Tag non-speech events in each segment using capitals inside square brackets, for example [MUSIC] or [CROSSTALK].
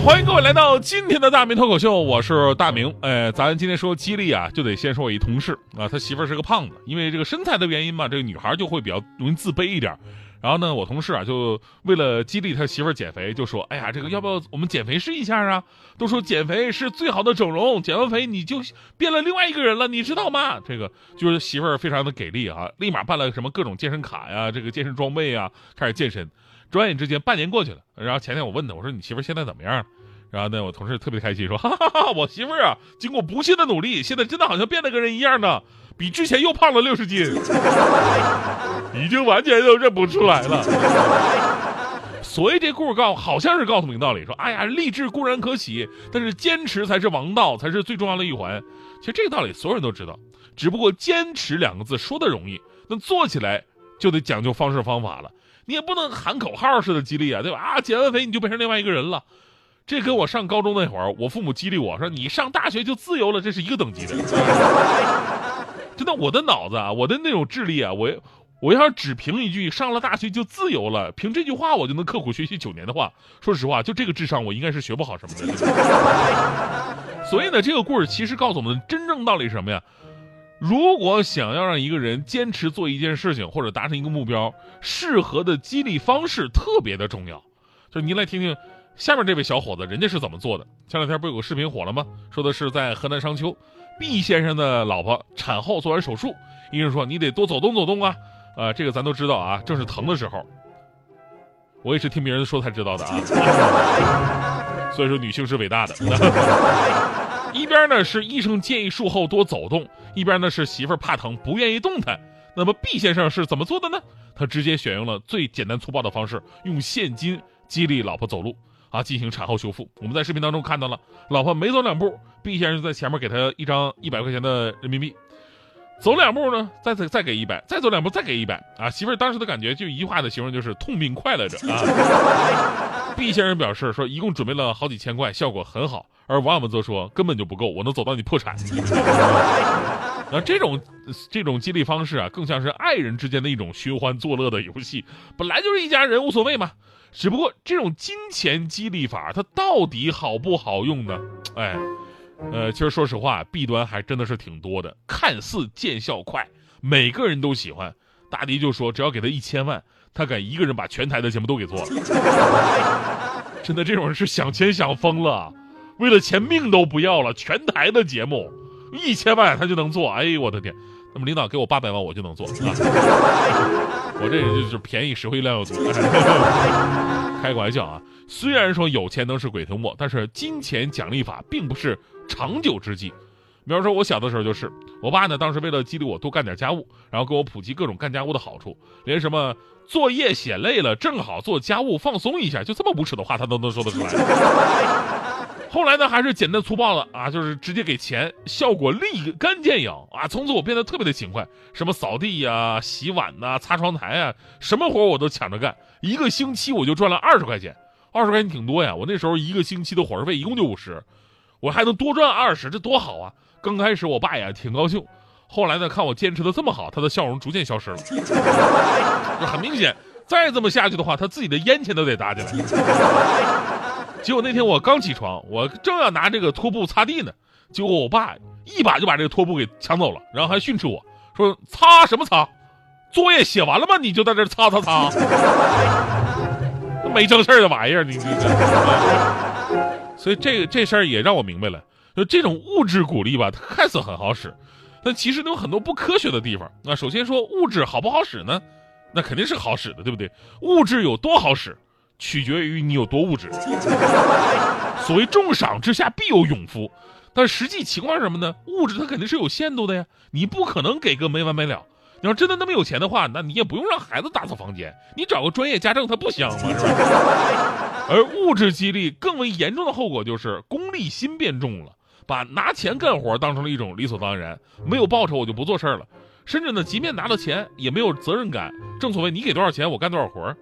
欢迎各位来到今天的大明脱口秀，我是大明。哎，咱今天说激励啊，就得先说我一同事啊，他媳妇儿是个胖子，因为这个身材的原因嘛，这个女孩就会比较容易自卑一点。然后呢，我同事啊，就为了激励他媳妇儿减肥，就说：“哎呀，这个要不要我们减肥试一下啊？都说减肥是最好的整容，减完肥你就变了另外一个人了，你知道吗？” [LAUGHS] 这个就是媳妇儿非常的给力啊，立马办了什么各种健身卡呀，这个健身装备啊，开始健身。转眼之间，半年过去了。然后前天我问他，我说：“你媳妇儿现在怎么样？”然后呢，我同事特别开心，说：“哈哈哈，我媳妇儿啊，经过不懈的努力，现在真的好像变了个人一样呢，比之前又胖了六十斤，[LAUGHS] 已经完全都认不出来了。”所以这故事告好像是告诉明道理，说：“哎呀，励志固然可喜，但是坚持才是王道，才是最重要的一环。”其实这个道理所有人都知道，只不过“坚持”两个字说的容易，那做起来就得讲究方式方法了。你也不能喊口号似的激励啊，对吧？啊，减完肥你就变成另外一个人了，这跟我上高中那会儿，我父母激励我说你上大学就自由了，这是一个等级的。真的，我的脑子啊，我的那种智力啊，我我要是只凭一句上了大学就自由了，凭这句话我就能刻苦学习九年的话，说实话，就这个智商，我应该是学不好什么的。[LAUGHS] 所以呢，这个故事其实告诉我们真正道理是什么呀？如果想要让一个人坚持做一件事情或者达成一个目标，适合的激励方式特别的重要。就您来听听下面这位小伙子，人家是怎么做的。前两天不有个视频火了吗？说的是在河南商丘毕先生的老婆产后做完手术，医生说你得多走动走动啊。呃，这个咱都知道啊，正是疼的时候。我也是听别人说才知道的啊。[LAUGHS] 所以说，女性是伟大的。[LAUGHS] 一边呢是医生建议术后多走动，一边呢是媳妇儿怕疼不愿意动弹。那么毕先生是怎么做的呢？他直接选用了最简单粗暴的方式，用现金激励老婆走路啊，进行产后修复。我们在视频当中看到了，老婆没走两步，毕先生在前面给他一张一百块钱的人民币，走两步呢，再再再给一百，再走两步再给一百啊。媳妇儿当时的感觉就一句话的形容就是痛并快乐着啊。[LAUGHS] 毕先生表示说，一共准备了好几千块，效果很好。而网友们则说根本就不够，我能走到你破产。[LAUGHS] 那这种这种激励方式啊，更像是爱人之间的一种寻欢作乐的游戏，本来就是一家人，无所谓嘛。只不过这种金钱激励法，它到底好不好用呢？哎，呃，其实说实话，弊端还真的是挺多的。看似见效快，每个人都喜欢。大迪就说，只要给他一千万，他敢一个人把全台的节目都给做了。[LAUGHS] 真的，这种人是想钱想疯了。为了钱命都不要了，全台的节目，一千万他就能做，哎呦我的天！那么领导给我八百万，我就能做啊！[LAUGHS] 我这人就是便宜实惠量又足。开个玩笑啊！虽然说有钱能使鬼推磨，但是金钱奖励法并不是长久之计。比方说，我小的时候就是，我爸呢当时为了激励我多干点家务，然后给我普及各种干家务的好处，连什么作业写累了，正好做家务放松一下，就这么无耻的话他都能说得出来。后来呢，还是简单粗暴的啊，就是直接给钱，效果立竿见影啊！从此我变得特别的勤快，什么扫地呀、洗碗呐、擦窗台啊，什么活我都抢着干。一个星期我就赚了二十块钱，二十块钱挺多呀。我那时候一个星期的伙食费一共就五十，我还能多赚二十，这多好啊！刚开始我爸也挺高兴，后来呢，看我坚持的这么好，他的笑容逐渐消失了。就很明显，再这么下去的话，他自己的烟钱都得搭进来。结果那天我刚起床，我正要拿这个拖布擦地呢，结果我爸一把就把这个拖布给抢走了，然后还训斥我说：“擦什么擦？作业写完了吗？你就在这擦擦擦，[LAUGHS] 没正事的玩意儿，你你这。”所以这这事儿也让我明白了，就这种物质鼓励吧，它看似很好使，但其实有很多不科学的地方。那首先说物质好不好使呢？那肯定是好使的，对不对？物质有多好使？取决于你有多物质。所谓重赏之下必有勇夫，但实际情况是什么呢？物质它肯定是有限度的呀，你不可能给个没完没了。你要真的那么有钱的话，那你也不用让孩子打扫房间，你找个专业家政，它不香吗？[LAUGHS] 而物质激励更为严重的后果就是功利心变重了，把拿钱干活当成了一种理所当然，没有报酬我就不做事儿了。甚至呢，即便拿到钱，也没有责任感。正所谓你给多少钱，我干多少活儿。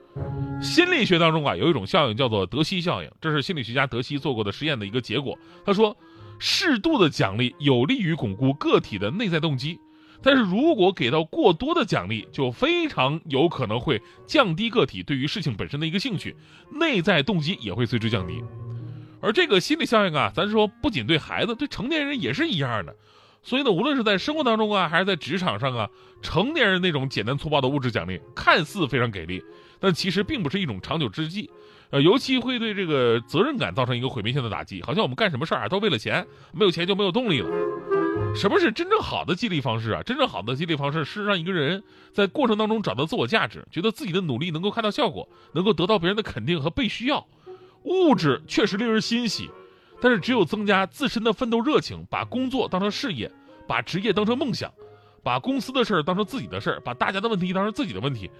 心理学当中啊，有一种效应叫做德西效应，这是心理学家德西做过的实验的一个结果。他说，适度的奖励有利于巩固个体的内在动机，但是如果给到过多的奖励，就非常有可能会降低个体对于事情本身的一个兴趣，内在动机也会随之降低。而这个心理效应啊，咱说不仅对孩子，对成年人也是一样的。所以呢，无论是在生活当中啊，还是在职场上啊，成年人那种简单粗暴的物质奖励，看似非常给力，但其实并不是一种长久之计，呃，尤其会对这个责任感造成一个毁灭性的打击。好像我们干什么事儿啊，都为了钱，没有钱就没有动力了。什么是真正好的激励方式啊？真正好的激励方式是让一个人在过程当中找到自我价值，觉得自己的努力能够看到效果，能够得到别人的肯定和被需要。物质确实令人欣喜。但是，只有增加自身的奋斗热情，把工作当成事业，把职业当成梦想，把公司的事儿当成自己的事儿，把大家的问题当成自己的问题，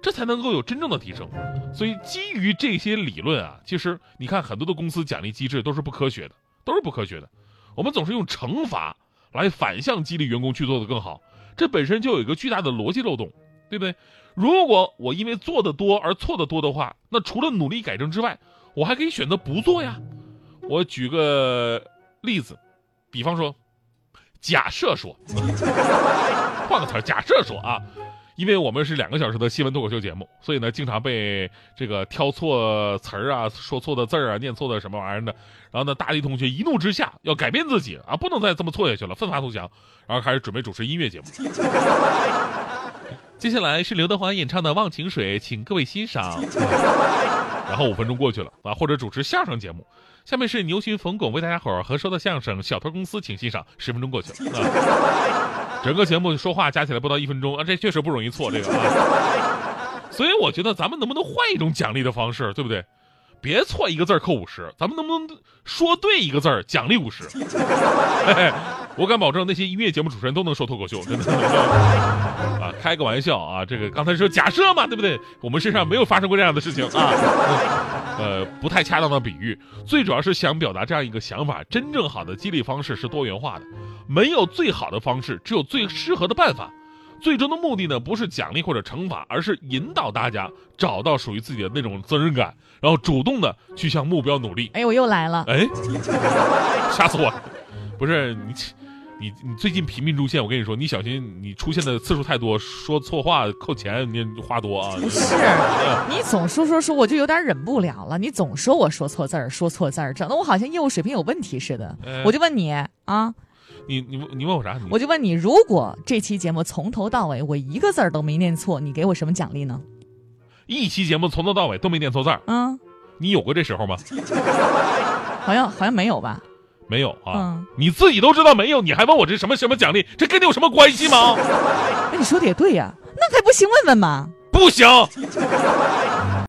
这才能够有真正的提升。所以，基于这些理论啊，其实你看很多的公司奖励机制都是不科学的，都是不科学的。我们总是用惩罚来反向激励员工去做的更好，这本身就有一个巨大的逻辑漏洞，对不对？如果我因为做的多而错的多的话，那除了努力改正之外，我还可以选择不做呀。我举个例子，比方说，假设说，换个词儿，假设说啊，因为我们是两个小时的新闻脱口秀节目，所以呢，经常被这个挑错词儿啊、说错的字儿啊、念错的什么玩意儿的，然后呢，大力同学一怒之下要改变自己啊，不能再这么错下去了，奋发图强，然后开始准备主持音乐节目。接下来是刘德华演唱的《忘情水》，请各位欣赏。然后五分钟过去了啊，或者主持相声节目。下面是牛群、冯巩为大家伙儿合说的相声《小偷公司》，请欣赏。十分钟过去了，啊，整个节目说话加起来不到一分钟啊，这确实不容易错这个啊。所以我觉得咱们能不能换一种奖励的方式，对不对？别错一个字扣五十，咱们能不能说对一个字奖励五十？[LAUGHS] 我敢保证，那些音乐节目主持人都能说脱口秀，真的 [LAUGHS] 啊，开个玩笑啊，这个刚才说假设嘛，对不对？我们身上没有发生过这样的事情啊，呃，不太恰当的比喻，最主要是想表达这样一个想法：真正好的激励方式是多元化的，没有最好的方式，只有最适合的办法。最终的目的呢，不是奖励或者惩罚，而是引导大家找到属于自己的那种责任感，然后主动的去向目标努力。哎，我又来了，哎，[LAUGHS] 吓死我！不是你，你你最近频频出现，我跟你说，你小心你出现的次数太多，说错话扣钱，你话多啊。不是，你总说说说，我就有点忍不了了。你总说我说错字儿，说错字儿，整的我好像业务水平有问题似的。我就问你啊。你你问你问我啥？我就问你，如果这期节目从头到尾我一个字儿都没念错，你给我什么奖励呢？一期节目从头到尾都没念错字儿，嗯，你有过这时候吗？好像好像没有吧？没有啊，你自己都知道没有，你还问我这什么什么奖励？这跟你有什么关系吗？那你说的也对呀，那还不行？问问嘛？不行，